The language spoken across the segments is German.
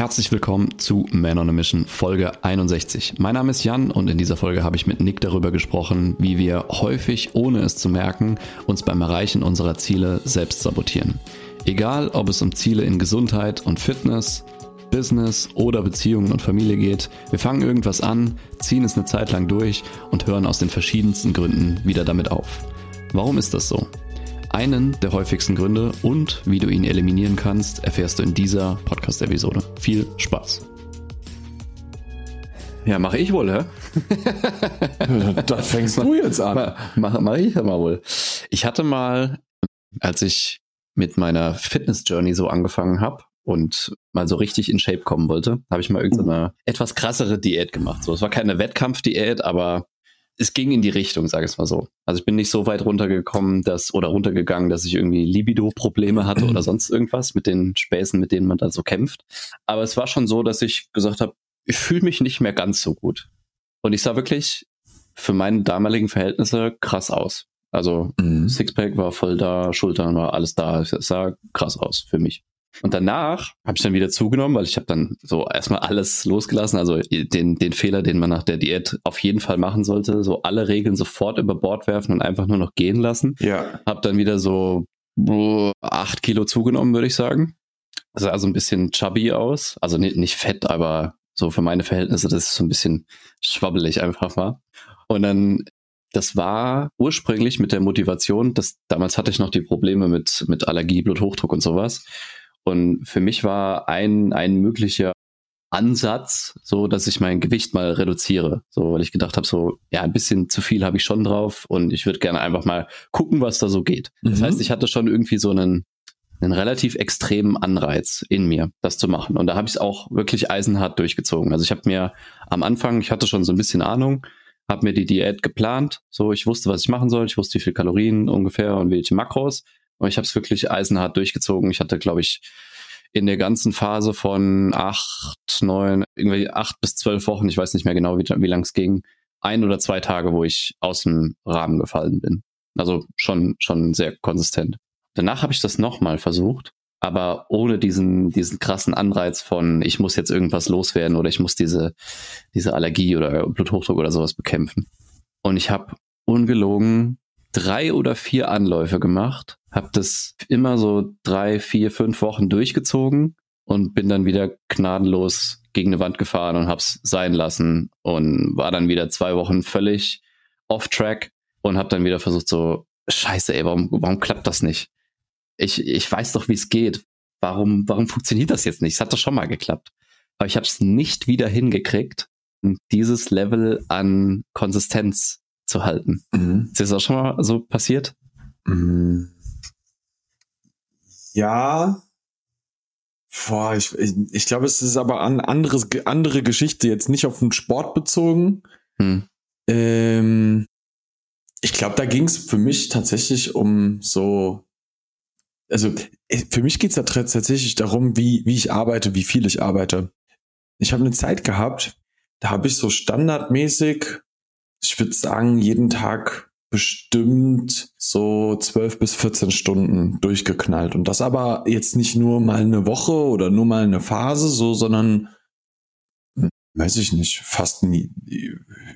Herzlich willkommen zu Man on a Mission Folge 61. Mein Name ist Jan und in dieser Folge habe ich mit Nick darüber gesprochen, wie wir häufig, ohne es zu merken, uns beim Erreichen unserer Ziele selbst sabotieren. Egal, ob es um Ziele in Gesundheit und Fitness, Business oder Beziehungen und Familie geht, wir fangen irgendwas an, ziehen es eine Zeit lang durch und hören aus den verschiedensten Gründen wieder damit auf. Warum ist das so? Einen der häufigsten Gründe und wie du ihn eliminieren kannst, erfährst du in dieser Podcast-Episode. Viel Spaß. Ja, mache ich wohl, hä? das fängst du jetzt an. Mache mach ich ja mal wohl. Ich hatte mal, als ich mit meiner Fitness-Journey so angefangen habe und mal so richtig in Shape kommen wollte, habe ich mal irgendeine uh. etwas krassere Diät gemacht. So, es war keine Wettkampfdiät, aber es ging in die Richtung, sage ich mal so. Also ich bin nicht so weit runtergekommen, dass oder runtergegangen, dass ich irgendwie Libido-Probleme hatte oder sonst irgendwas mit den Späßen, mit denen man da so kämpft. Aber es war schon so, dass ich gesagt habe, ich fühle mich nicht mehr ganz so gut. Und ich sah wirklich für meine damaligen Verhältnisse krass aus. Also mhm. Sixpack war voll da, Schultern war alles da. Es sah krass aus für mich. Und danach habe ich dann wieder zugenommen, weil ich habe dann so erstmal alles losgelassen. Also den, den Fehler, den man nach der Diät auf jeden Fall machen sollte, so alle Regeln sofort über Bord werfen und einfach nur noch gehen lassen. Ja. Habe dann wieder so acht Kilo zugenommen, würde ich sagen. Sah also ein bisschen chubby aus. Also nicht, nicht fett, aber so für meine Verhältnisse, das ist so ein bisschen schwabbelig einfach mal. Und dann das war ursprünglich mit der Motivation, dass damals hatte ich noch die Probleme mit, mit Allergie, Bluthochdruck und sowas. Und für mich war ein, ein möglicher Ansatz, so dass ich mein Gewicht mal reduziere. So, weil ich gedacht habe, so, ja, ein bisschen zu viel habe ich schon drauf und ich würde gerne einfach mal gucken, was da so geht. Mhm. Das heißt, ich hatte schon irgendwie so einen, einen relativ extremen Anreiz in mir, das zu machen. Und da habe ich es auch wirklich eisenhart durchgezogen. Also ich habe mir am Anfang, ich hatte schon so ein bisschen Ahnung, habe mir die Diät geplant. So, ich wusste, was ich machen soll. Ich wusste, wie viel Kalorien ungefähr und welche Makros. Aber ich habe es wirklich eisenhart durchgezogen. Ich hatte, glaube ich, in der ganzen Phase von acht, neun, irgendwie acht bis zwölf Wochen, ich weiß nicht mehr genau, wie, wie lang es ging, ein oder zwei Tage, wo ich aus dem Rahmen gefallen bin. Also schon, schon sehr konsistent. Danach habe ich das nochmal versucht, aber ohne diesen, diesen krassen Anreiz von, ich muss jetzt irgendwas loswerden oder ich muss diese, diese Allergie oder Bluthochdruck oder sowas bekämpfen. Und ich habe ungelogen drei oder vier Anläufe gemacht, habe das immer so drei, vier, fünf Wochen durchgezogen und bin dann wieder gnadenlos gegen eine Wand gefahren und hab's sein lassen und war dann wieder zwei Wochen völlig off track und habe dann wieder versucht so Scheiße, ey, warum, warum klappt das nicht? Ich, ich weiß doch, wie es geht. Warum, warum funktioniert das jetzt nicht? Es hat doch schon mal geklappt. Aber ich habe es nicht wieder hingekriegt, dieses Level an Konsistenz zu halten. Mhm. Ist das auch schon mal so passiert? Mhm. Ja. Boah, ich, ich, ich glaube, es ist aber eine anderes, andere Geschichte, jetzt nicht auf den Sport bezogen. Mhm. Ähm, ich glaube, da ging es für mich tatsächlich um so, also für mich geht es da tatsächlich darum, wie, wie ich arbeite, wie viel ich arbeite. Ich habe eine Zeit gehabt, da habe ich so standardmäßig ich würde sagen, jeden Tag bestimmt so 12 bis 14 Stunden durchgeknallt. Und das aber jetzt nicht nur mal eine Woche oder nur mal eine Phase, so, sondern, hm, weiß ich nicht, fast nie,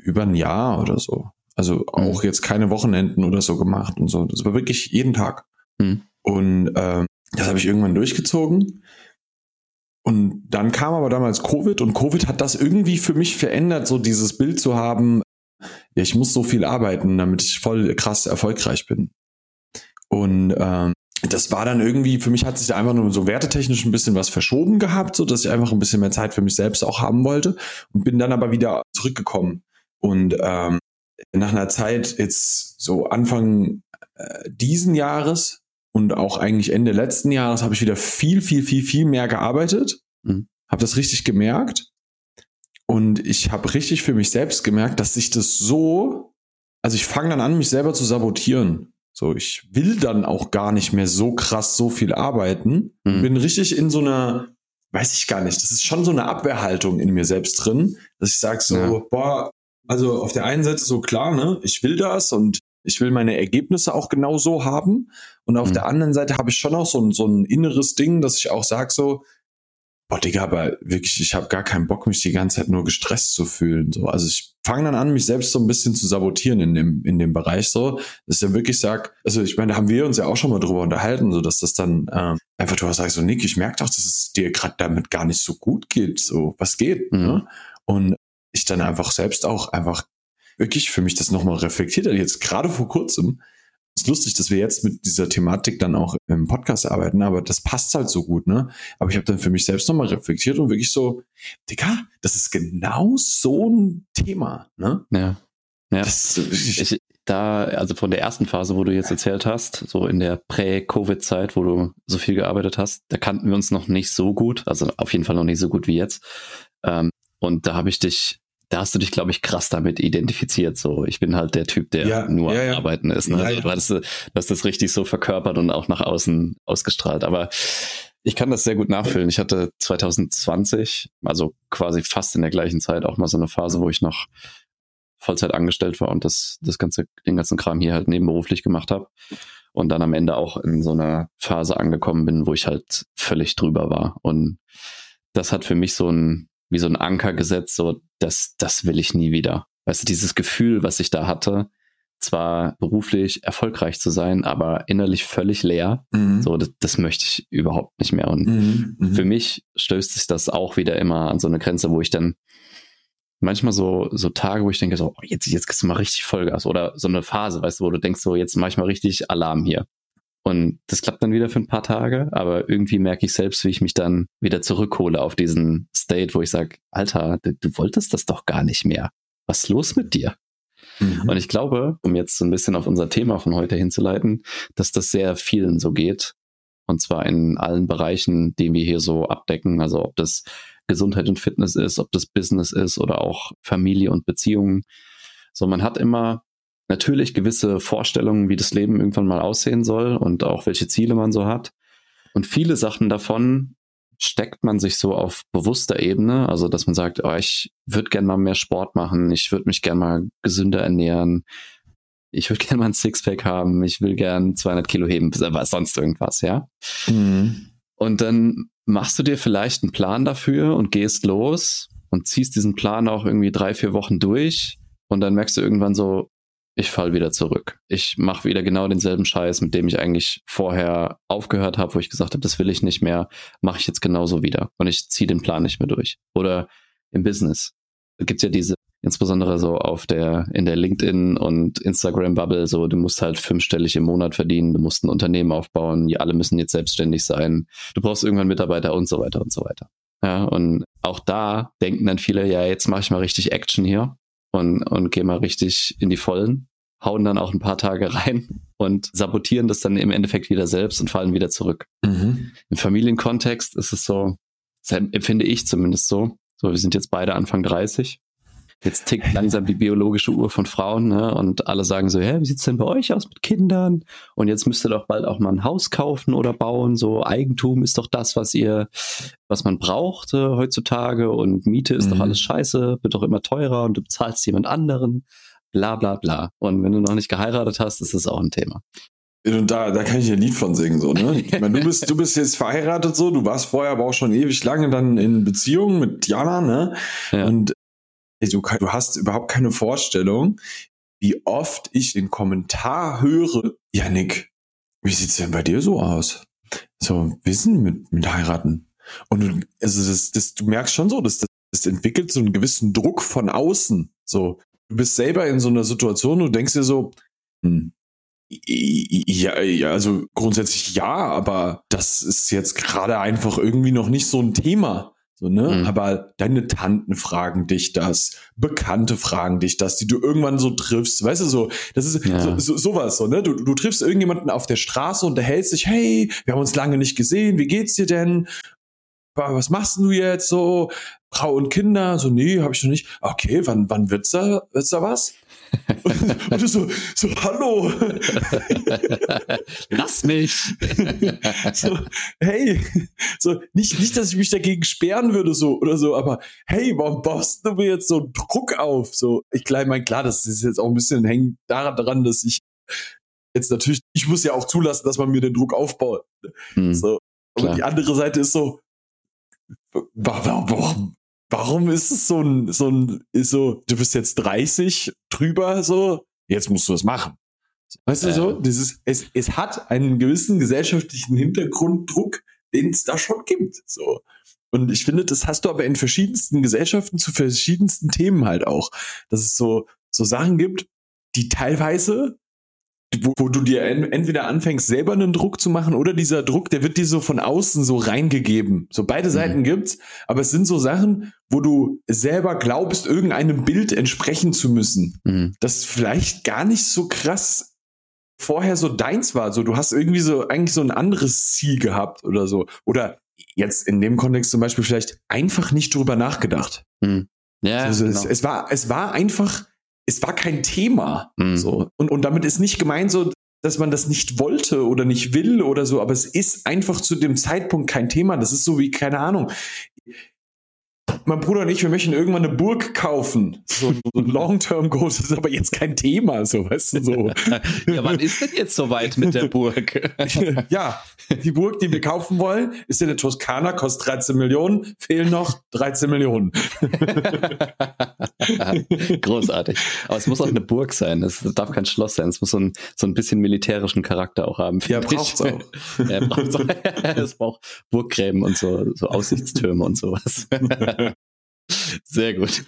über ein Jahr oder so. Also auch mhm. jetzt keine Wochenenden oder so gemacht und so. Das war wirklich jeden Tag. Mhm. Und ähm, das habe ich irgendwann durchgezogen. Und dann kam aber damals Covid und Covid hat das irgendwie für mich verändert, so dieses Bild zu haben, ja, ich muss so viel arbeiten, damit ich voll krass erfolgreich bin. Und ähm, das war dann irgendwie, für mich hat sich da einfach nur so wertetechnisch ein bisschen was verschoben gehabt, so dass ich einfach ein bisschen mehr Zeit für mich selbst auch haben wollte und bin dann aber wieder zurückgekommen. Und ähm, nach einer Zeit, jetzt so Anfang äh, diesen Jahres und auch eigentlich Ende letzten Jahres, habe ich wieder viel, viel, viel, viel mehr gearbeitet. Mhm. Habe das richtig gemerkt und ich habe richtig für mich selbst gemerkt, dass sich das so, also ich fange dann an, mich selber zu sabotieren. So, ich will dann auch gar nicht mehr so krass so viel arbeiten. Mhm. Bin richtig in so einer, weiß ich gar nicht, das ist schon so eine Abwehrhaltung in mir selbst drin, dass ich sage so, ja. boah, also auf der einen Seite so klar, ne, ich will das und ich will meine Ergebnisse auch genau so haben. Und auf mhm. der anderen Seite habe ich schon auch so ein, so ein inneres Ding, dass ich auch sage so, boah, Digga, aber wirklich, ich habe gar keinen Bock, mich die ganze Zeit nur gestresst zu fühlen. So. Also ich fange dann an, mich selbst so ein bisschen zu sabotieren in dem, in dem Bereich so, dass ich ja wirklich sag, also ich meine, da haben wir uns ja auch schon mal drüber unterhalten, so dass das dann ähm, einfach du sagst so, Nick, ich merke doch, dass es dir gerade damit gar nicht so gut geht. So, was geht? Mhm. Ne? Und ich dann einfach selbst auch einfach wirklich für mich das nochmal reflektiert hat, jetzt gerade vor kurzem, ist lustig, dass wir jetzt mit dieser Thematik dann auch im Podcast arbeiten, aber das passt halt so gut, ne? Aber ich habe dann für mich selbst nochmal reflektiert und wirklich so, Digga, das ist genau so ein Thema, ne? Ja. Ja. Das, ich, da, also von der ersten Phase, wo du jetzt erzählt hast, so in der Prä-Covid-Zeit, wo du so viel gearbeitet hast, da kannten wir uns noch nicht so gut, also auf jeden Fall noch nicht so gut wie jetzt. Ähm, und da habe ich dich da hast du dich, glaube ich, krass damit identifiziert. So, ich bin halt der Typ, der ja, nur ja, ja. arbeiten ist. Ne? Also, du hast, du hast das richtig so verkörpert und auch nach außen ausgestrahlt. Aber ich kann das sehr gut nachfühlen. Ich hatte 2020, also quasi fast in der gleichen Zeit, auch mal so eine Phase, wo ich noch Vollzeit angestellt war und das, das ganze, den ganzen Kram hier halt nebenberuflich gemacht habe. Und dann am Ende auch in so einer Phase angekommen bin, wo ich halt völlig drüber war. Und das hat für mich so ein, wie so ein Anker gesetzt, so, das, das will ich nie wieder. Weißt du, dieses Gefühl, was ich da hatte, zwar beruflich erfolgreich zu sein, aber innerlich völlig leer. Mhm. So, das, das, möchte ich überhaupt nicht mehr. Und mhm. mhm. für mich stößt sich das auch wieder immer an so eine Grenze, wo ich dann manchmal so, so Tage, wo ich denke, so, oh, jetzt, jetzt kriegst du mal richtig Vollgas oder so eine Phase, weißt du, wo du denkst, so, jetzt mach ich mal richtig Alarm hier. Und das klappt dann wieder für ein paar Tage, aber irgendwie merke ich selbst, wie ich mich dann wieder zurückhole auf diesen State, wo ich sage, Alter, du, du, wolltest das doch gar nicht mehr. Was ist los mit dir? Mhm. Und ich glaube, um jetzt so ein bisschen auf unser Thema von heute hinzuleiten, dass das sehr vielen so geht. Und zwar in allen Bereichen, die wir hier so abdecken. Also ob das Gesundheit und Fitness ist, ob das Business ist oder auch Familie und Beziehungen. So, man hat immer natürlich gewisse Vorstellungen, wie das Leben irgendwann mal aussehen soll und auch welche Ziele man so hat. Und viele Sachen davon steckt man sich so auf bewusster Ebene, also dass man sagt, oh, ich würde gerne mal mehr Sport machen, ich würde mich gerne mal gesünder ernähren, ich würde gerne mal ein Sixpack haben, ich will gerne 200 Kilo heben, was sonst irgendwas, ja. Mhm. Und dann machst du dir vielleicht einen Plan dafür und gehst los und ziehst diesen Plan auch irgendwie drei, vier Wochen durch und dann merkst du irgendwann so, ich fall wieder zurück. Ich mache wieder genau denselben Scheiß, mit dem ich eigentlich vorher aufgehört habe, wo ich gesagt habe, das will ich nicht mehr, mache ich jetzt genauso wieder und ich ziehe den Plan nicht mehr durch. Oder im Business Da gibt's ja diese, insbesondere so auf der, in der LinkedIn und Instagram-Bubble, so, du musst halt fünfstellig im Monat verdienen, du musst ein Unternehmen aufbauen, die alle müssen jetzt selbstständig sein, du brauchst irgendwann Mitarbeiter und so weiter und so weiter. Ja, und auch da denken dann viele, ja, jetzt mache ich mal richtig Action hier und, und gehen mal richtig in die Vollen, hauen dann auch ein paar Tage rein und sabotieren das dann im Endeffekt wieder selbst und fallen wieder zurück. Mhm. Im Familienkontext ist es so, empfinde ich zumindest so, so, wir sind jetzt beide Anfang 30 Jetzt tickt langsam die biologische Uhr von Frauen, ne? Und alle sagen so, hä, wie sieht's denn bei euch aus mit Kindern? Und jetzt müsst ihr doch bald auch mal ein Haus kaufen oder bauen. So Eigentum ist doch das, was ihr, was man braucht äh, heutzutage. Und Miete ist mhm. doch alles scheiße, wird doch immer teurer und du bezahlst jemand anderen. Bla bla bla. Und wenn du noch nicht geheiratet hast, ist das auch ein Thema. Und da, da kann ich ein Lied von singen, so, ne? Ich meine, du bist, du bist jetzt verheiratet, so, du warst vorher aber auch schon ewig lange dann in Beziehung mit Jana, ne? Ja. Und du, du hast überhaupt keine Vorstellung, wie oft ich den Kommentar höre, Janik, wie sieht's denn bei dir so aus? So, Wissen mit, mit heiraten. Und du, also das, das, du merkst schon so, dass das, das entwickelt so einen gewissen Druck von außen. So, du bist selber in so einer Situation, du denkst dir so, hm, ja, ja, also grundsätzlich ja, aber das ist jetzt gerade einfach irgendwie noch nicht so ein Thema. So, ne? Mhm. Aber deine Tanten fragen dich das, Bekannte fragen dich das, die du irgendwann so triffst. Weißt du, so, das ist ja. so, so, sowas, so, ne? Du, du triffst irgendjemanden auf der Straße und erhältst dich, hey, wir haben uns lange nicht gesehen, wie geht's dir denn? Was machst du jetzt so? Frau und Kinder? So, nee, habe ich noch nicht. Okay, wann, wann wird's da, wird's da was? und, und du so, so, hallo. Lass mich. so, hey, so, nicht, nicht, dass ich mich dagegen sperren würde, so, oder so, aber hey, warum baust du mir jetzt so Druck auf? So, ich glaube, mein, klar, das ist jetzt auch ein bisschen hängt daran dran, dass ich jetzt natürlich, ich muss ja auch zulassen, dass man mir den Druck aufbaut. Hm, so. Aber die andere Seite ist so, warum, warum ist es so ein, so ein, ist so, du bist jetzt 30 drüber, so, jetzt musst du es machen. Weißt du so, dieses, es, es hat einen gewissen gesellschaftlichen Hintergrunddruck, den es da schon gibt, so. Und ich finde, das hast du aber in verschiedensten Gesellschaften zu verschiedensten Themen halt auch. Dass es so, so Sachen gibt, die teilweise wo, wo du dir entweder anfängst, selber einen Druck zu machen oder dieser Druck, der wird dir so von außen so reingegeben. So beide mhm. Seiten gibt's, aber es sind so Sachen, wo du selber glaubst, irgendeinem Bild entsprechen zu müssen, mhm. das vielleicht gar nicht so krass vorher so deins war. So, du hast irgendwie so eigentlich so ein anderes Ziel gehabt oder so. Oder jetzt in dem Kontext zum Beispiel vielleicht einfach nicht drüber nachgedacht. Mhm. Ja, also genau. es, es war, es war einfach, es war kein Thema. Mhm. So. Und, und damit ist nicht gemeint so, dass man das nicht wollte oder nicht will oder so, aber es ist einfach zu dem Zeitpunkt kein Thema. Das ist so wie, keine Ahnung mein Bruder und ich, wir möchten irgendwann eine Burg kaufen. So, ein Long-Term-Goal, das ist aber jetzt kein Thema, so, weißt du, so. ja, wann ist denn jetzt soweit mit der Burg? ja, die Burg, die wir kaufen wollen, ist in der Toskana, kostet 13 Millionen, fehlen noch 13 Millionen. Großartig. Aber es muss auch eine Burg sein, es darf kein Schloss sein, es muss so ein, so ein bisschen militärischen Charakter auch haben. Ja, braucht's auch. ja, braucht's auch. es braucht Burggräben und so, so Aussichtstürme und sowas. Sehr gut.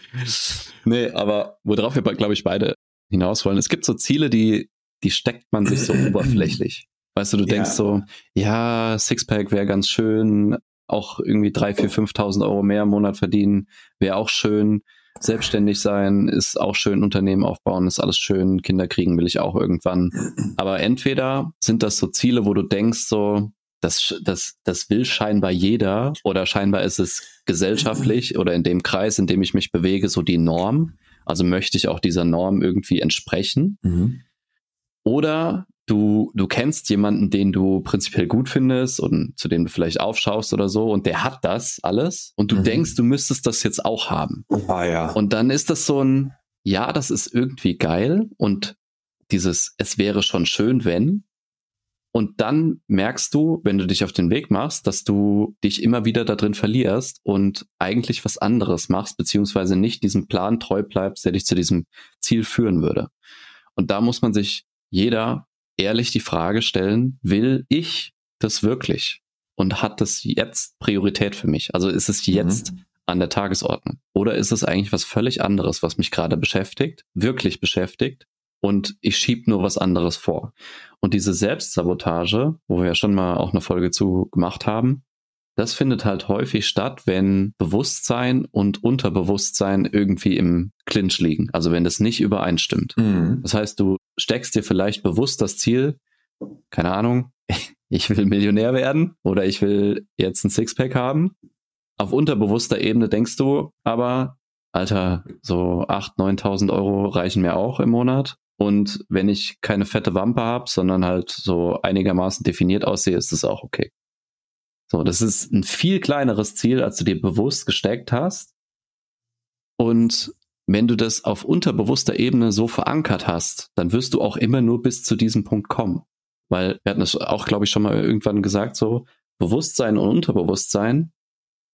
Nee, aber worauf wir, glaube ich, beide hinaus wollen, es gibt so Ziele, die, die steckt man sich so oberflächlich. Weißt du, du denkst ja. so, ja, Sixpack wäre ganz schön, auch irgendwie drei, vier, 5.000 Euro mehr im Monat verdienen, wäre auch schön. Selbstständig sein ist auch schön, Unternehmen aufbauen ist alles schön, Kinder kriegen will ich auch irgendwann. Aber entweder sind das so Ziele, wo du denkst so, das, das, das will scheinbar jeder oder scheinbar ist es gesellschaftlich oder in dem Kreis, in dem ich mich bewege, so die Norm. Also möchte ich auch dieser Norm irgendwie entsprechen. Mhm. Oder du, du kennst jemanden, den du prinzipiell gut findest und zu dem du vielleicht aufschaust oder so und der hat das alles und du mhm. denkst, du müsstest das jetzt auch haben. Ah, ja. Und dann ist das so ein, ja, das ist irgendwie geil und dieses, es wäre schon schön, wenn, und dann merkst du, wenn du dich auf den Weg machst, dass du dich immer wieder da drin verlierst und eigentlich was anderes machst, beziehungsweise nicht diesem Plan treu bleibst, der dich zu diesem Ziel führen würde. Und da muss man sich jeder ehrlich die Frage stellen, will ich das wirklich? Und hat das jetzt Priorität für mich? Also ist es mhm. jetzt mhm. an der Tagesordnung? Oder ist es eigentlich was völlig anderes, was mich gerade beschäftigt, wirklich beschäftigt und ich schieb nur was anderes vor. Und diese Selbstsabotage, wo wir ja schon mal auch eine Folge zu gemacht haben, das findet halt häufig statt, wenn Bewusstsein und Unterbewusstsein irgendwie im Clinch liegen. Also wenn das nicht übereinstimmt. Mhm. Das heißt, du steckst dir vielleicht bewusst das Ziel, keine Ahnung, ich will Millionär werden oder ich will jetzt ein Sixpack haben. Auf unterbewusster Ebene denkst du aber, Alter, so 8.000, 9.000 Euro reichen mir auch im Monat. Und wenn ich keine fette Wampe habe, sondern halt so einigermaßen definiert aussehe, ist das auch okay. So, das ist ein viel kleineres Ziel, als du dir bewusst gesteckt hast. Und wenn du das auf unterbewusster Ebene so verankert hast, dann wirst du auch immer nur bis zu diesem Punkt kommen. Weil wir hatten das auch, glaube ich, schon mal irgendwann gesagt, so Bewusstsein und Unterbewusstsein.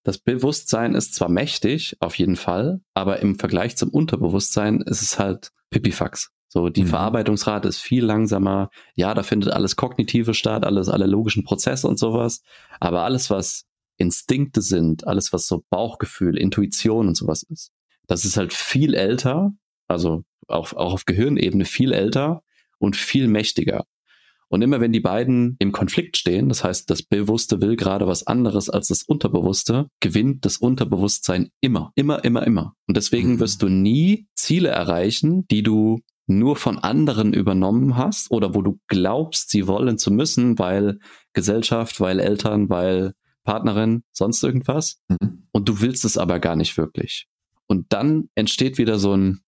Das Bewusstsein ist zwar mächtig, auf jeden Fall, aber im Vergleich zum Unterbewusstsein ist es halt Pipifax. So, die mhm. Verarbeitungsrate ist viel langsamer. Ja, da findet alles Kognitive statt, alles, alle logischen Prozesse und sowas. Aber alles, was Instinkte sind, alles, was so Bauchgefühl, Intuition und sowas ist, das ist halt viel älter, also auch, auch auf Gehirnebene viel älter und viel mächtiger. Und immer wenn die beiden im Konflikt stehen, das heißt, das Bewusste will gerade was anderes als das Unterbewusste, gewinnt das Unterbewusstsein immer, immer, immer, immer. Und deswegen mhm. wirst du nie Ziele erreichen, die du nur von anderen übernommen hast oder wo du glaubst, sie wollen zu müssen, weil Gesellschaft, weil Eltern, weil Partnerin, sonst irgendwas. Mhm. Und du willst es aber gar nicht wirklich. Und dann entsteht wieder so ein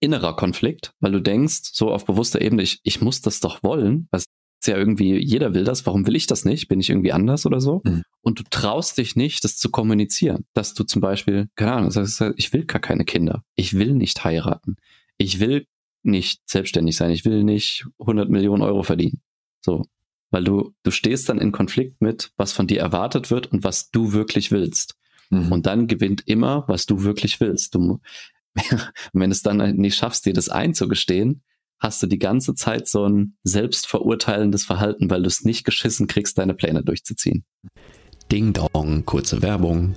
innerer Konflikt, weil du denkst, so auf bewusster Ebene, ich, ich muss das doch wollen. Was ist ja irgendwie, jeder will das, warum will ich das nicht? Bin ich irgendwie anders oder so? Mhm. Und du traust dich nicht, das zu kommunizieren. Dass du zum Beispiel, keine Ahnung, sagst, ich will gar keine Kinder. Ich will nicht heiraten. Ich will nicht selbstständig sein. Ich will nicht 100 Millionen Euro verdienen. So. Weil du, du stehst dann in Konflikt mit, was von dir erwartet wird und was du wirklich willst. Mhm. Und dann gewinnt immer, was du wirklich willst. Du, wenn es dann nicht schaffst, dir das einzugestehen, hast du die ganze Zeit so ein selbstverurteilendes Verhalten, weil du es nicht geschissen kriegst, deine Pläne durchzuziehen. Ding Dong, kurze Werbung.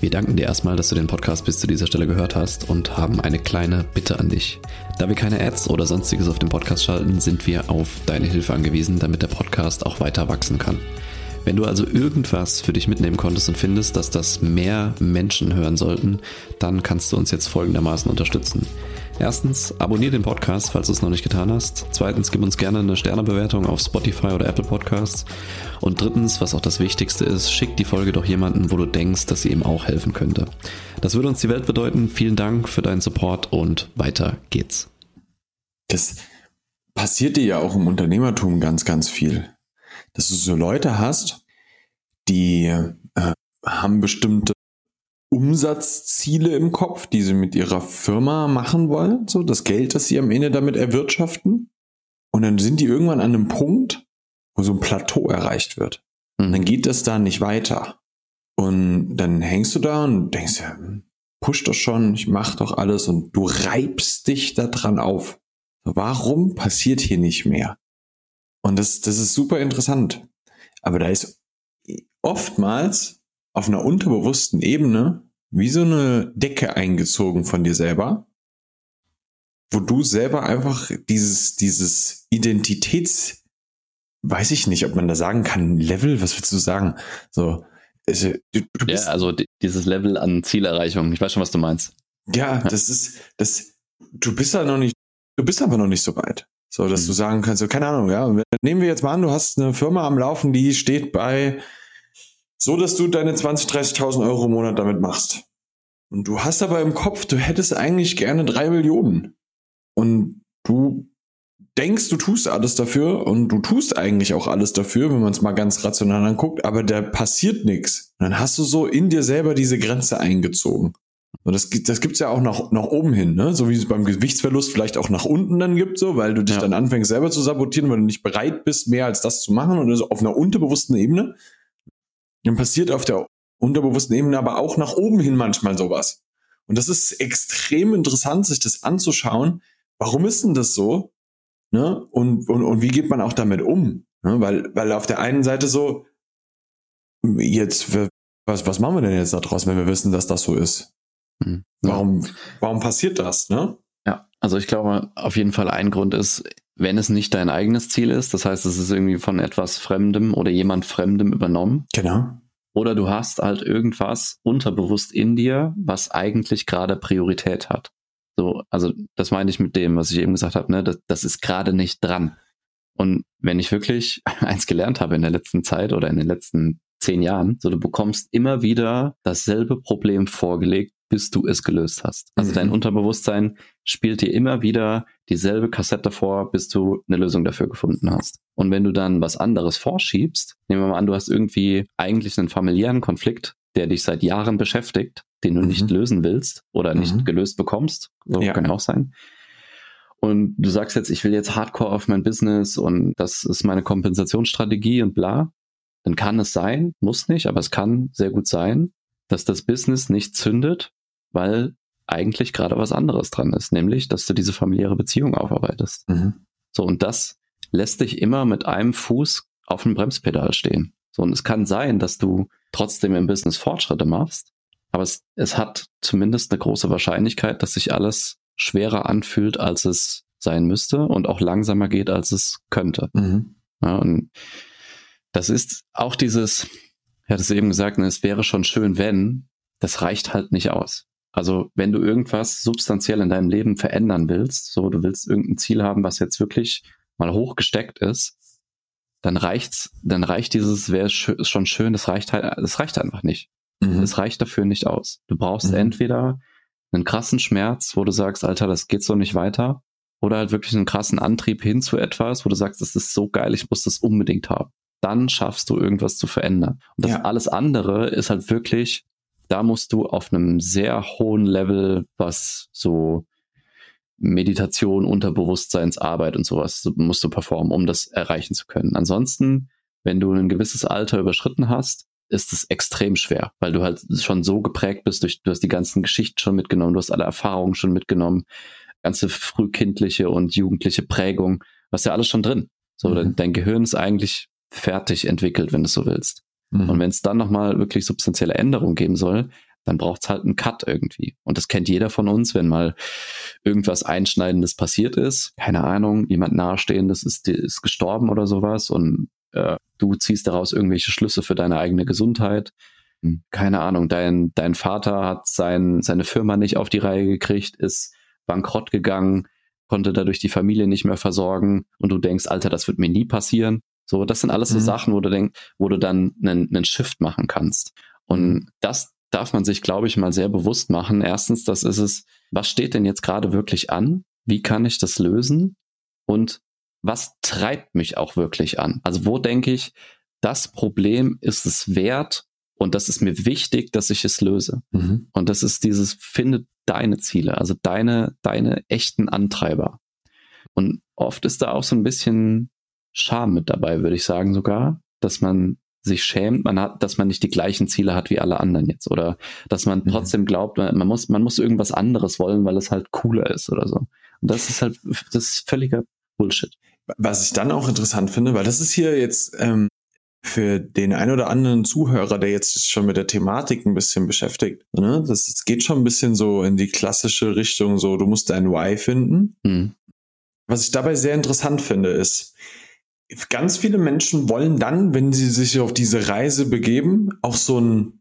Wir danken dir erstmal, dass du den Podcast bis zu dieser Stelle gehört hast und haben eine kleine Bitte an dich. Da wir keine Ads oder sonstiges auf dem Podcast schalten, sind wir auf deine Hilfe angewiesen, damit der Podcast auch weiter wachsen kann. Wenn du also irgendwas für dich mitnehmen konntest und findest, dass das mehr Menschen hören sollten, dann kannst du uns jetzt folgendermaßen unterstützen. Erstens, abonniere den Podcast, falls du es noch nicht getan hast. Zweitens, gib uns gerne eine Sternebewertung auf Spotify oder Apple Podcasts. Und drittens, was auch das Wichtigste ist, schick die Folge doch jemanden, wo du denkst, dass sie ihm auch helfen könnte. Das würde uns die Welt bedeuten. Vielen Dank für deinen Support und weiter geht's. Das passiert dir ja auch im Unternehmertum ganz, ganz viel dass du so Leute hast, die äh, haben bestimmte Umsatzziele im Kopf, die sie mit ihrer Firma machen wollen, so das Geld, das sie am Ende damit erwirtschaften. Und dann sind die irgendwann an einem Punkt, wo so ein Plateau erreicht wird. Und dann geht das da nicht weiter. Und dann hängst du da und denkst ja, hm, push doch schon, ich mach doch alles und du reibst dich da dran auf. Warum passiert hier nicht mehr? Und das, das ist super interessant. Aber da ist oftmals auf einer unterbewussten Ebene wie so eine Decke eingezogen von dir selber, wo du selber einfach dieses, dieses Identitäts, weiß ich nicht, ob man da sagen kann, Level, was willst du sagen? So, also, du, du ja, also dieses Level an Zielerreichung. Ich weiß schon, was du meinst. Ja, das ist, das, du bist da noch nicht, du bist aber noch nicht so weit. So, dass mhm. du sagen kannst, so, keine Ahnung, ja. Nehmen wir jetzt mal an, du hast eine Firma am Laufen, die steht bei so, dass du deine 20, 30.000 Euro im Monat damit machst. Und du hast aber im Kopf, du hättest eigentlich gerne drei Millionen. Und du denkst, du tust alles dafür und du tust eigentlich auch alles dafür, wenn man es mal ganz rational anguckt, aber da passiert nichts. Dann hast du so in dir selber diese Grenze eingezogen. Und das, das gibt's ja auch nach, nach oben hin, ne? So wie es beim Gewichtsverlust vielleicht auch nach unten dann gibt, so, weil du dich ja. dann anfängst selber zu sabotieren, weil du nicht bereit bist, mehr als das zu machen und also auf einer unterbewussten Ebene. Dann passiert auf der unterbewussten Ebene aber auch nach oben hin manchmal sowas. Und das ist extrem interessant, sich das anzuschauen. Warum ist denn das so? Ne? Und, und, und wie geht man auch damit um? Ne? Weil, weil auf der einen Seite so, jetzt, was, was machen wir denn jetzt da draus, wenn wir wissen, dass das so ist? Hm. Warum, warum passiert das, ne? Ja, also ich glaube, auf jeden Fall ein Grund ist, wenn es nicht dein eigenes Ziel ist, das heißt, es ist irgendwie von etwas Fremdem oder jemand Fremdem übernommen. Genau. Oder du hast halt irgendwas unterbewusst in dir, was eigentlich gerade Priorität hat. So, also das meine ich mit dem, was ich eben gesagt habe, ne, das, das ist gerade nicht dran. Und wenn ich wirklich eins gelernt habe in der letzten Zeit oder in den letzten zehn Jahren, so du bekommst immer wieder dasselbe Problem vorgelegt, bis du es gelöst hast. Also mhm. dein Unterbewusstsein spielt dir immer wieder dieselbe Kassette vor, bis du eine Lösung dafür gefunden hast. Und wenn du dann was anderes vorschiebst, nehmen wir mal an, du hast irgendwie eigentlich einen familiären Konflikt, der dich seit Jahren beschäftigt, den du mhm. nicht lösen willst oder nicht mhm. gelöst bekommst, so ja. kann ja auch sein. Und du sagst jetzt, ich will jetzt hardcore auf mein Business und das ist meine Kompensationsstrategie und bla, dann kann es sein, muss nicht, aber es kann sehr gut sein, dass das Business nicht zündet, weil eigentlich gerade was anderes dran ist, nämlich, dass du diese familiäre Beziehung aufarbeitest. Mhm. So, und das lässt dich immer mit einem Fuß auf dem Bremspedal stehen. So, und es kann sein, dass du trotzdem im Business Fortschritte machst, aber es, es hat zumindest eine große Wahrscheinlichkeit, dass sich alles schwerer anfühlt, als es sein müsste und auch langsamer geht, als es könnte. Mhm. Ja, und das ist auch dieses, er hat es eben gesagt, ne, es wäre schon schön, wenn, das reicht halt nicht aus. Also wenn du irgendwas substanziell in deinem Leben verändern willst, so du willst irgendein Ziel haben, was jetzt wirklich mal hochgesteckt ist, dann reicht's, dann reicht dieses, wäre schon schön, das reicht halt, das reicht einfach nicht. Mhm. Das reicht dafür nicht aus. Du brauchst mhm. entweder einen krassen Schmerz, wo du sagst, Alter, das geht so nicht weiter, oder halt wirklich einen krassen Antrieb hin zu etwas, wo du sagst, das ist so geil, ich muss das unbedingt haben. Dann schaffst du irgendwas zu verändern. Und das ja. alles andere ist halt wirklich da musst du auf einem sehr hohen Level, was so Meditation, Unterbewusstseinsarbeit und sowas musst du performen, um das erreichen zu können. Ansonsten, wenn du ein gewisses Alter überschritten hast, ist es extrem schwer, weil du halt schon so geprägt bist, durch, du hast die ganzen Geschichten schon mitgenommen, du hast alle Erfahrungen schon mitgenommen, ganze frühkindliche und jugendliche Prägung, was ja alles schon drin. So, mhm. dein, dein, Gehirn ist eigentlich fertig entwickelt, wenn du so willst. Mhm. Und wenn es dann nochmal wirklich substanzielle Änderungen geben soll, dann braucht es halt einen Cut irgendwie. Und das kennt jeder von uns, wenn mal irgendwas Einschneidendes passiert ist. Keine Ahnung, jemand Nahestehendes ist, ist gestorben oder sowas und äh, du ziehst daraus irgendwelche Schlüsse für deine eigene Gesundheit. Hm, keine Ahnung, dein, dein Vater hat sein, seine Firma nicht auf die Reihe gekriegt, ist bankrott gegangen, konnte dadurch die Familie nicht mehr versorgen und du denkst, Alter, das wird mir nie passieren. So, das sind alles so mhm. Sachen, wo du denkst, wo du dann einen, einen Shift machen kannst. Und das darf man sich, glaube ich, mal sehr bewusst machen. Erstens, das ist es, was steht denn jetzt gerade wirklich an? Wie kann ich das lösen? Und was treibt mich auch wirklich an? Also wo denke ich, das Problem ist es wert und das ist mir wichtig, dass ich es löse. Mhm. Und das ist dieses, finde deine Ziele, also deine, deine echten Antreiber. Und oft ist da auch so ein bisschen Scham mit dabei, würde ich sagen sogar, dass man sich schämt, man hat, dass man nicht die gleichen Ziele hat wie alle anderen jetzt oder dass man mhm. trotzdem glaubt, man muss, man muss irgendwas anderes wollen, weil es halt cooler ist oder so. Und das ist halt, das ist völliger Bullshit. Was ich dann auch interessant finde, weil das ist hier jetzt ähm, für den ein oder anderen Zuhörer, der jetzt schon mit der Thematik ein bisschen beschäftigt, ne? das, das geht schon ein bisschen so in die klassische Richtung, so du musst dein Why finden. Mhm. Was ich dabei sehr interessant finde, ist, ganz viele Menschen wollen dann, wenn sie sich auf diese Reise begeben, auch so ein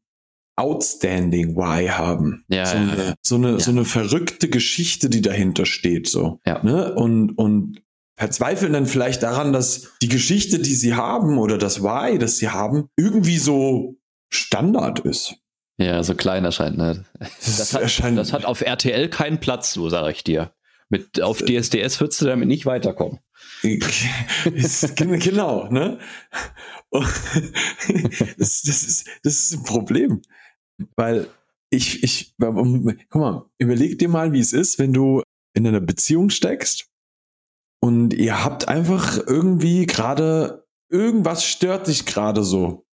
Outstanding Why haben. Ja, so, eine, ja. so eine, ja. so eine verrückte Geschichte, die dahinter steht, so. Ja. Ne? Und, und verzweifeln dann vielleicht daran, dass die Geschichte, die sie haben oder das Why, das sie haben, irgendwie so Standard ist. Ja, so klein erscheint, ne? Das, das, hat, erscheint das hat auf RTL keinen Platz, so sage ich dir. Mit, auf DSDS würdest du damit nicht weiterkommen. Genau, ne? Das, das, ist, das ist ein Problem. Weil ich, ich, guck mal, überleg dir mal, wie es ist, wenn du in einer Beziehung steckst und ihr habt einfach irgendwie gerade, irgendwas stört dich gerade so.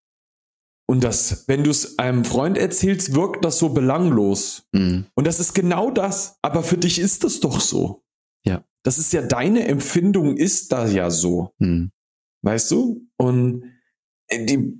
Und das, wenn du es einem Freund erzählst, wirkt das so belanglos. Mhm. Und das ist genau das. Aber für dich ist das doch so. Das ist ja deine Empfindung, ist da ja so. Mhm. Weißt du? Und die,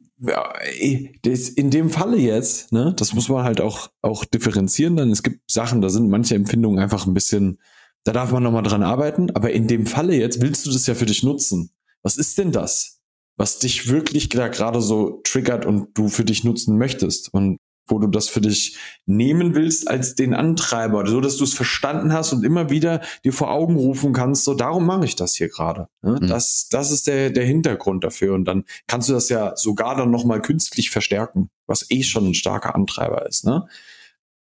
in dem Falle jetzt, ne, das muss man halt auch, auch differenzieren, dann es gibt Sachen, da sind manche Empfindungen einfach ein bisschen, da darf man nochmal dran arbeiten, aber in dem Falle jetzt willst du das ja für dich nutzen. Was ist denn das, was dich wirklich gerade so triggert und du für dich nutzen möchtest? Und wo du das für dich nehmen willst als den Antreiber, so dass du es verstanden hast und immer wieder dir vor Augen rufen kannst, so darum mache ich das hier gerade. Ne? Mhm. Das, das ist der, der Hintergrund dafür und dann kannst du das ja sogar dann nochmal künstlich verstärken, was eh schon ein starker Antreiber ist. Ne?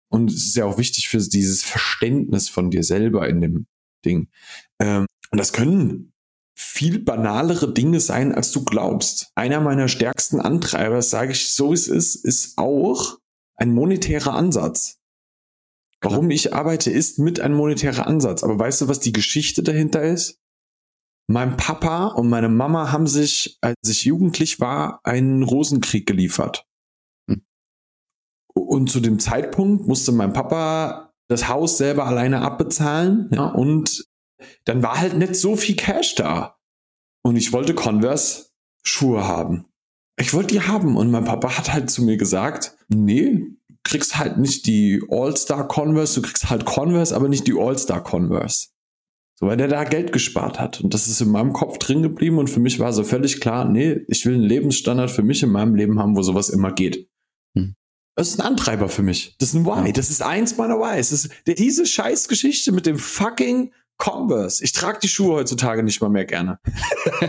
Und es ist ja auch wichtig für dieses Verständnis von dir selber in dem Ding. Ähm, und das können viel banalere Dinge sein, als du glaubst. Einer meiner stärksten Antreiber, sage ich so es ist, ist auch ein monetärer Ansatz. Warum ich arbeite, ist mit einem monetärer Ansatz. Aber weißt du, was die Geschichte dahinter ist? Mein Papa und meine Mama haben sich, als ich jugendlich war, einen Rosenkrieg geliefert. Hm. Und zu dem Zeitpunkt musste mein Papa das Haus selber alleine abbezahlen ja, und dann war halt nicht so viel Cash da. Und ich wollte Converse Schuhe haben. Ich wollte die haben und mein Papa hat halt zu mir gesagt, nee, du kriegst halt nicht die All-Star Converse, du kriegst halt Converse, aber nicht die All-Star Converse. So, weil der da Geld gespart hat. Und das ist in meinem Kopf drin geblieben und für mich war so völlig klar, nee, ich will einen Lebensstandard für mich in meinem Leben haben, wo sowas immer geht. Hm. Das ist ein Antreiber für mich. Das ist ein Why. Das ist eins meiner Whys. Das ist diese Scheißgeschichte mit dem fucking Converse. Ich trage die Schuhe heutzutage nicht mal mehr gerne.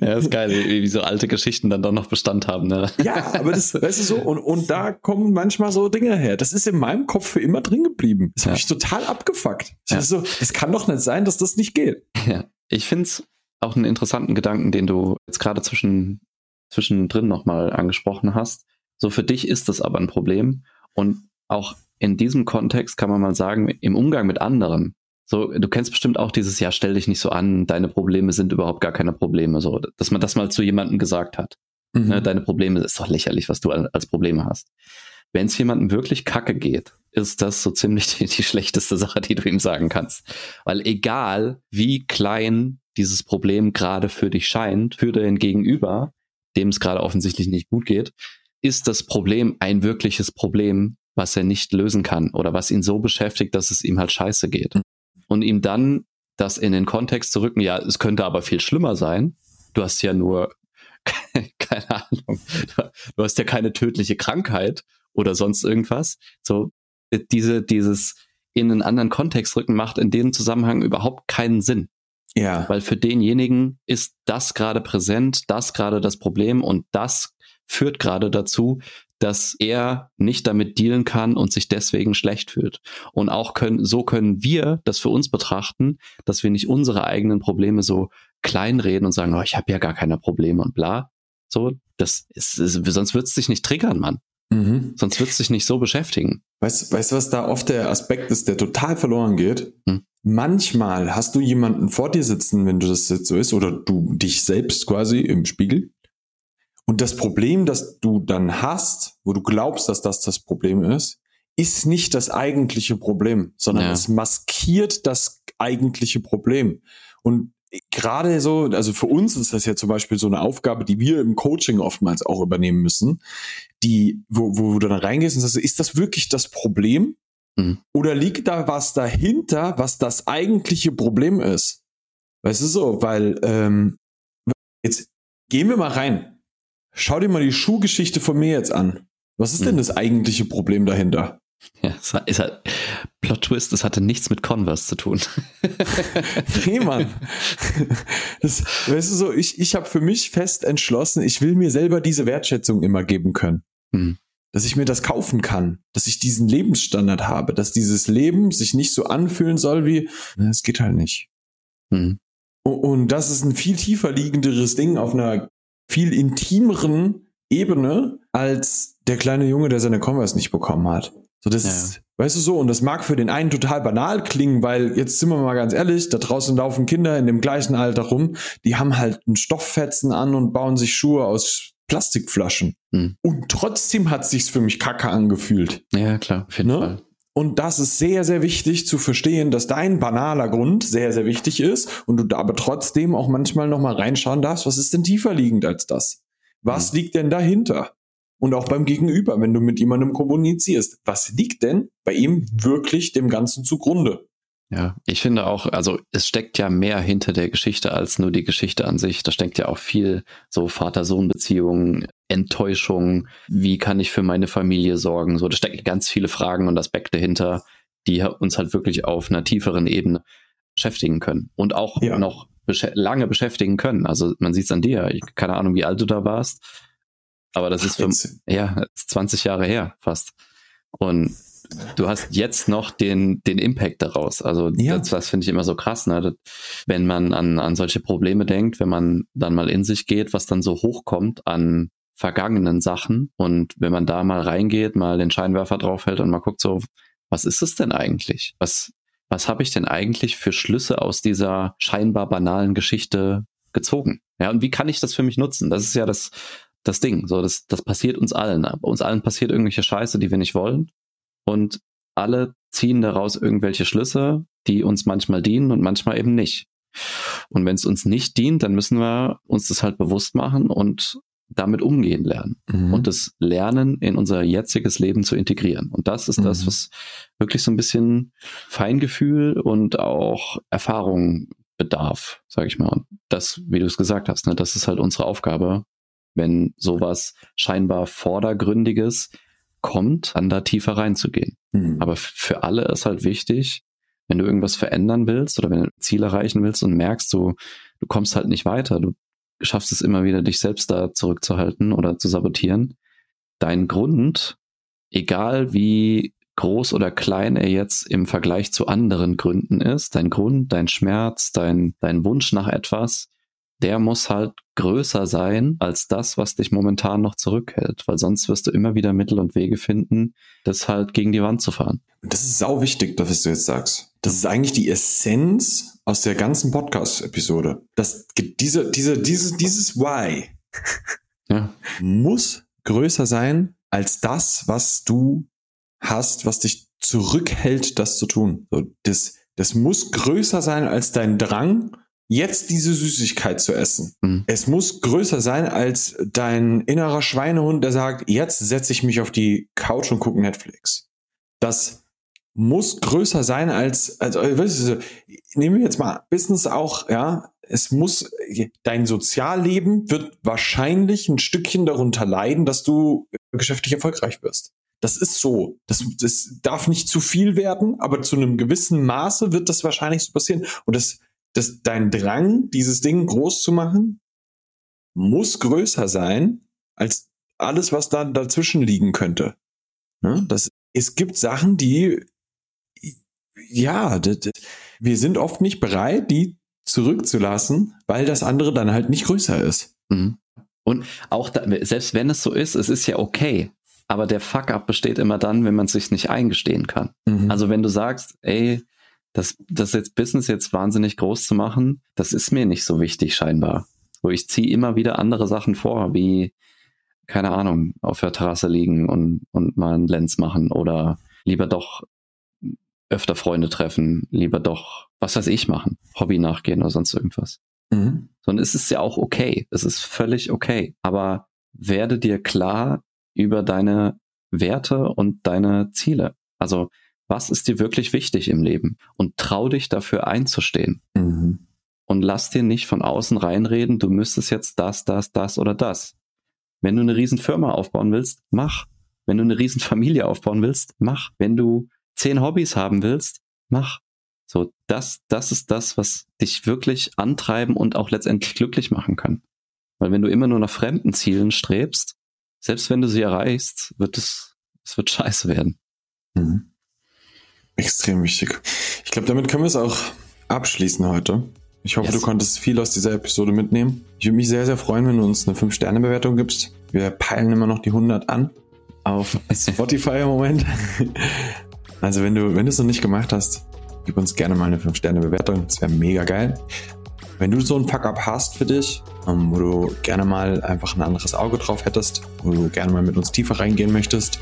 ja, ist geil, wie, wie, so alte Geschichten dann doch noch Bestand haben. Ne? Ja, aber das, weißt du so, und, und da kommen manchmal so Dinge her. Das ist in meinem Kopf für immer drin geblieben. Das ja. habe ich total abgefuckt. Ja. So, es kann doch nicht sein, dass das nicht geht. Ja. Ich finde es auch einen interessanten Gedanken, den du jetzt gerade zwischen, zwischendrin nochmal angesprochen hast. So für dich ist das aber ein Problem. Und auch in diesem Kontext kann man mal sagen, im Umgang mit anderen, So, du kennst bestimmt auch dieses Jahr, stell dich nicht so an, deine Probleme sind überhaupt gar keine Probleme. So, dass man das mal zu jemandem gesagt hat. Mhm. Ne, deine Probleme ist doch lächerlich, was du als Probleme hast. Wenn es jemandem wirklich kacke geht, ist das so ziemlich die, die schlechteste Sache, die du ihm sagen kannst. Weil egal, wie klein dieses Problem gerade für dich scheint, für den Gegenüber, dem es gerade offensichtlich nicht gut geht, ist das Problem ein wirkliches Problem, was er nicht lösen kann oder was ihn so beschäftigt, dass es ihm halt scheiße geht. Mhm. Und ihm dann das in den Kontext zu rücken, ja, es könnte aber viel schlimmer sein. Du hast ja nur, keine Ahnung, du hast ja keine tödliche Krankheit oder sonst irgendwas. So, diese, dieses in einen anderen Kontext rücken macht in dem Zusammenhang überhaupt keinen Sinn. Ja. Weil für denjenigen ist das gerade präsent, das gerade das Problem und das führt gerade dazu, dass er nicht damit dealen kann und sich deswegen schlecht fühlt. Und auch können, so können wir das für uns betrachten, dass wir nicht unsere eigenen Probleme so kleinreden und sagen, oh, ich habe ja gar keine Probleme und bla. So, das ist, ist sonst wird es dich nicht triggern, Mann. Mhm. Sonst wird es dich nicht so beschäftigen. Weißt du, was da oft der Aspekt ist, der total verloren geht? Hm. Manchmal hast du jemanden vor dir sitzen, wenn du das jetzt so ist, oder du dich selbst quasi im Spiegel. Und das Problem, das du dann hast, wo du glaubst, dass das das Problem ist, ist nicht das eigentliche Problem, sondern ja. es maskiert das eigentliche Problem. Und gerade so, also für uns ist das ja zum Beispiel so eine Aufgabe, die wir im Coaching oftmals auch übernehmen müssen, die, wo, wo du dann reingehst und sagst, ist das wirklich das Problem? Mhm. Oder liegt da was dahinter, was das eigentliche Problem ist? Weißt du so, weil ähm, jetzt gehen wir mal rein. Schau dir mal die Schuhgeschichte von mir jetzt an. Was ist denn das eigentliche Problem dahinter? Ja, es ist halt Plot Twist, es hatte nichts mit Converse zu tun. nee, Mann. Das, weißt du so, ich, ich habe für mich fest entschlossen, ich will mir selber diese Wertschätzung immer geben können. Mhm. Dass ich mir das kaufen kann, dass ich diesen Lebensstandard habe, dass dieses Leben sich nicht so anfühlen soll wie, es geht halt nicht. Mhm. Und, und das ist ein viel tiefer liegenderes Ding auf einer viel intimeren Ebene als der kleine Junge, der seine Converse nicht bekommen hat. So, das ja. ist, weißt du so, und das mag für den einen total banal klingen, weil jetzt sind wir mal ganz ehrlich, da draußen laufen Kinder in dem gleichen Alter rum, die haben halt einen Stofffetzen an und bauen sich Schuhe aus Plastikflaschen. Hm. Und trotzdem hat sich's für mich kacke angefühlt. Ja, klar, auf jeden ne? Fall. Und das ist sehr, sehr wichtig zu verstehen, dass dein banaler Grund sehr, sehr wichtig ist und du da aber trotzdem auch manchmal nochmal reinschauen darfst, was ist denn tiefer liegend als das? Was hm. liegt denn dahinter? und auch beim Gegenüber, wenn du mit jemandem kommunizierst. Was liegt denn bei ihm wirklich dem Ganzen zugrunde? Ja, ich finde auch, also es steckt ja mehr hinter der Geschichte als nur die Geschichte an sich. Da steckt ja auch viel so Vater-Sohn-Beziehungen, Enttäuschung, wie kann ich für meine Familie sorgen? So, da stecken ganz viele Fragen und Aspekte hinter, die uns halt wirklich auf einer tieferen Ebene beschäftigen können und auch ja. noch besch lange beschäftigen können. Also man sieht es an dir. Ich, keine Ahnung, wie alt du da warst aber das Ach, ist für, ja, 20 Jahre her fast. Und du hast jetzt noch den, den Impact daraus. Also ja. das, das finde ich immer so krass, ne? wenn man an, an solche Probleme denkt, wenn man dann mal in sich geht, was dann so hochkommt an vergangenen Sachen und wenn man da mal reingeht, mal den Scheinwerfer draufhält und mal guckt so, was ist es denn eigentlich? Was, was habe ich denn eigentlich für Schlüsse aus dieser scheinbar banalen Geschichte gezogen? Ja, und wie kann ich das für mich nutzen? Das ist ja das, das Ding. So, das, das passiert uns allen. Bei uns allen passiert irgendwelche Scheiße, die wir nicht wollen. Und alle ziehen daraus irgendwelche Schlüsse, die uns manchmal dienen und manchmal eben nicht. Und wenn es uns nicht dient, dann müssen wir uns das halt bewusst machen und damit umgehen lernen mhm. und das Lernen in unser jetziges Leben zu integrieren. Und das ist mhm. das, was wirklich so ein bisschen Feingefühl und auch Erfahrung bedarf, sage ich mal. Und das, wie du es gesagt hast, ne, das ist halt unsere Aufgabe, wenn sowas scheinbar Vordergründiges kommt, dann da tiefer reinzugehen. Mhm. Aber für alle ist halt wichtig, wenn du irgendwas verändern willst oder wenn du ein Ziel erreichen willst und merkst, du, du kommst halt nicht weiter, du schaffst es immer wieder, dich selbst da zurückzuhalten oder zu sabotieren. Dein Grund, egal wie groß oder klein er jetzt im Vergleich zu anderen Gründen ist, dein Grund, dein Schmerz, dein, dein Wunsch nach etwas, der muss halt größer sein als das, was dich momentan noch zurückhält, weil sonst wirst du immer wieder Mittel und Wege finden, das halt gegen die Wand zu fahren. Das ist sau wichtig, was du jetzt sagst. Das ist eigentlich die Essenz aus der ganzen Podcast-Episode. Das diese, diese, dieses, dieses Why ja. muss größer sein als das, was du hast, was dich zurückhält, das zu tun. So, das, das muss größer sein als dein Drang, jetzt diese Süßigkeit zu essen. Mhm. Es muss größer sein als dein innerer Schweinehund, der sagt, jetzt setze ich mich auf die Couch und gucke Netflix. Das muss größer sein als, also, weißt du, nehmen wir jetzt mal Business auch, ja, es muss, dein Sozialleben wird wahrscheinlich ein Stückchen darunter leiden, dass du geschäftlich erfolgreich wirst. Das ist so. Das, das darf nicht zu viel werden, aber zu einem gewissen Maße wird das wahrscheinlich so passieren. Und das, das, dein Drang, dieses Ding groß zu machen, muss größer sein als alles, was da dazwischen liegen könnte. Ne? Das, es gibt Sachen, die, ja, das, das, wir sind oft nicht bereit, die zurückzulassen, weil das andere dann halt nicht größer ist. Mhm. Und auch da, selbst wenn es so ist, es ist ja okay. Aber der Fuck-up besteht immer dann, wenn man es sich nicht eingestehen kann. Mhm. Also wenn du sagst, ey, das, das jetzt Business jetzt wahnsinnig groß zu machen, das ist mir nicht so wichtig scheinbar. Wo ich ziehe immer wieder andere Sachen vor, wie, keine Ahnung, auf der Terrasse liegen und, und mal einen Lens machen oder lieber doch öfter Freunde treffen, lieber doch, was weiß ich machen, Hobby nachgehen oder sonst irgendwas. Mhm. Sondern es ist ja auch okay. Es ist völlig okay. Aber werde dir klar, über deine Werte und deine Ziele. Also was ist dir wirklich wichtig im Leben? Und trau dich dafür einzustehen. Mhm. Und lass dir nicht von außen reinreden, du müsstest jetzt das, das, das oder das. Wenn du eine riesen Firma aufbauen willst, mach. Wenn du eine riesen Familie aufbauen willst, mach. Wenn du zehn Hobbys haben willst, mach. So, das, das ist das, was dich wirklich antreiben und auch letztendlich glücklich machen kann. Weil wenn du immer nur nach fremden Zielen strebst, selbst wenn du sie erreichst, wird es, es wird scheiße werden. Mhm. Extrem wichtig. Ich glaube, damit können wir es auch abschließen heute. Ich hoffe, yes. du konntest viel aus dieser Episode mitnehmen. Ich würde mich sehr, sehr freuen, wenn du uns eine 5-Sterne-Bewertung gibst. Wir peilen immer noch die 100 an auf Spotify im Moment. Also wenn du, wenn du es noch nicht gemacht hast, gib uns gerne mal eine 5-Sterne-Bewertung. Das wäre mega geil. Wenn du so ein Fuck-up hast für dich, ähm, wo du gerne mal einfach ein anderes Auge drauf hättest, wo du gerne mal mit uns tiefer reingehen möchtest,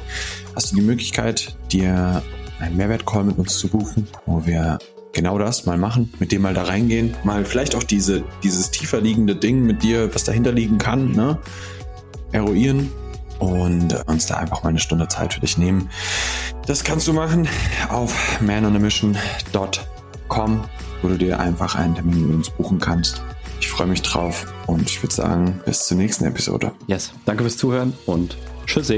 hast du die Möglichkeit, dir einen Mehrwert-Call mit uns zu buchen, wo wir genau das mal machen, mit dem mal da reingehen, mal vielleicht auch diese, dieses tiefer liegende Ding mit dir, was dahinter liegen kann, ne, eruieren und uns da einfach mal eine Stunde Zeit für dich nehmen. Das kannst du machen auf manonamission.com wo du dir einfach einen Termin mit uns buchen kannst. Ich freue mich drauf und ich würde sagen, bis zur nächsten Episode. Yes, danke fürs Zuhören und tschüss.